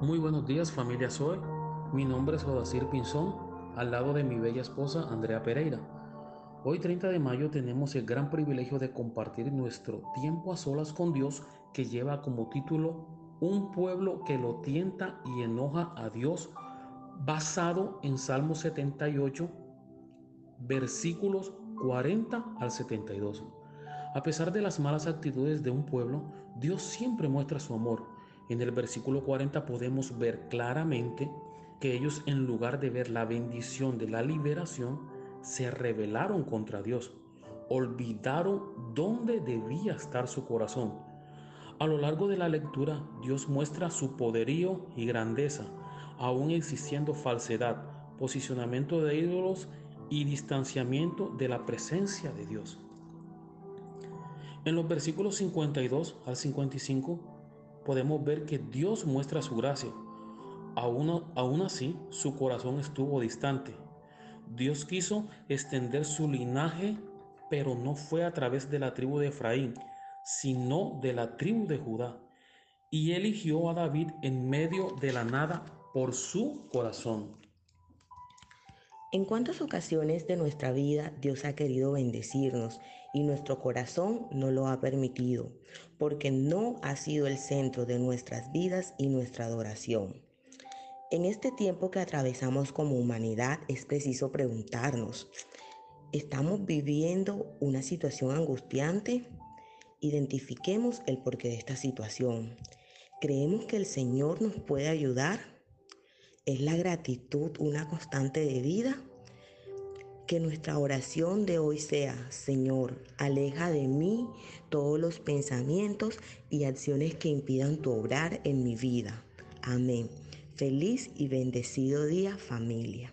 buenos días familia Zoe. Mi nombre es Odacir Pinzón, al lado de mi bella esposa Andrea Pereira. Hoy 30 de mayo tenemos el gran privilegio de compartir nuestro tiempo a solas con Dios que lleva como título Un pueblo que lo tienta y enoja a Dios, basado en Salmo 78, versículos 40 al 72. A pesar de las malas actitudes de un pueblo, Dios siempre muestra su amor en el versículo 40 podemos ver claramente que ellos en lugar de ver la bendición de la liberación, se rebelaron contra Dios, olvidaron dónde debía estar su corazón. A lo largo de la lectura, Dios muestra su poderío y grandeza, aún existiendo falsedad, posicionamiento de ídolos y distanciamiento de la presencia de Dios. En los versículos 52 al 55 podemos ver que Dios muestra su gracia. Aún, así, su corazón estuvo distante. Dios quiso extender su linaje, pero no fue a través de la tribu de Efraín, sino de la tribu de Judá. Y eligió a David en medio de la nada por su corazón. ¿En cuántas ocasiones de nuestra vida Dios ha querido bendecirnos y nuestro corazón no lo ha permitido? Porque no ha sido el centro de nuestras vidas y nuestra adoración. En este tiempo que atravesamos como humanidad es preciso preguntarnos, ¿estamos viviendo una situación angustiante? Identifiquemos el porqué de esta situación. ¿Creemos que el Señor nos puede ayudar? ¿Es la gratitud una constante de vida? Que nuestra oración de hoy sea, Señor, aleja de mí todos los pensamientos y acciones que impidan tu obrar en mi vida. Amén. Feliz y bendecido día familia.